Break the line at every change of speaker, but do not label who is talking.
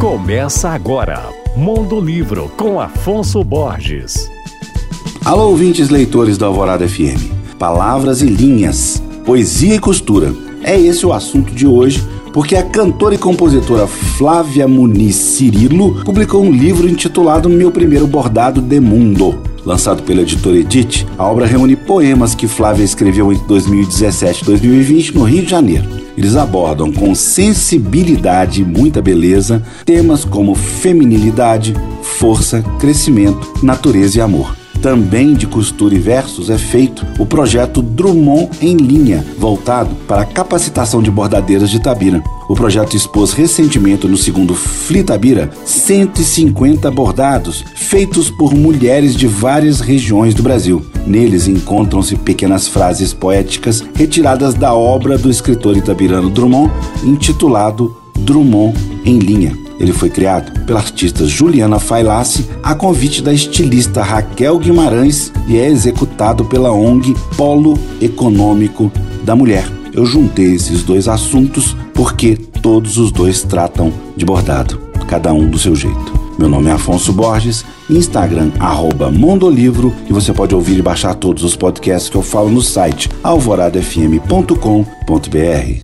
Começa agora, Mundo Livro com Afonso Borges.
Alô, ouvintes leitores da Alvorada FM. Palavras e linhas, poesia e costura. É esse o assunto de hoje, porque a cantora e compositora Flávia Muniz Cirilo publicou um livro intitulado Meu Primeiro Bordado de Mundo. Lançado pela editora Edith, a obra reúne poemas que Flávia escreveu entre 2017 e 2020 no Rio de Janeiro. Eles abordam com sensibilidade e muita beleza temas como feminilidade, força, crescimento, natureza e amor também de costura e versos, é feito o projeto Drummond em linha, voltado para a capacitação de bordadeiras de Tabira. O projeto expôs recentemente no segundo Flitabira 150 bordados feitos por mulheres de várias regiões do Brasil. Neles encontram-se pequenas frases poéticas retiradas da obra do escritor itabirano Drummond, intitulado Drummond em linha. Ele foi criado pela artista Juliana Failassi a convite da estilista Raquel Guimarães e é executado pela ONG Polo Econômico da Mulher. Eu juntei esses dois assuntos porque todos os dois tratam de bordado, cada um do seu jeito. Meu nome é Afonso Borges, Instagram Mondolivro e você pode ouvir e baixar todos os podcasts que eu falo no site alvoradafm.com.br.